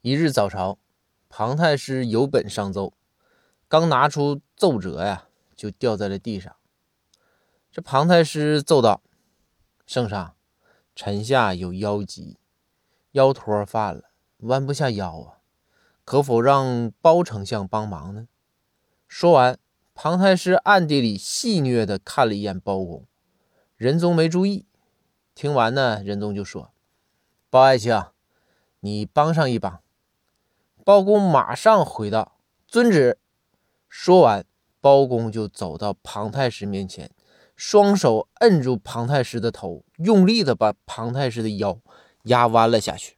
一日早朝，庞太师有本上奏，刚拿出奏折呀，就掉在了地上。这庞太师奏道：“圣上，臣下有腰疾，腰托犯了，弯不下腰啊，可否让包丞相帮忙呢？”说完，庞太师暗地里戏谑的看了一眼包公，仁宗没注意。听完呢，仁宗就说：“包爱卿，你帮上一帮。”包公马上回道：“遵旨。”说完，包公就走到庞太师面前，双手摁住庞太师的头，用力的把庞太师的腰压弯了下去。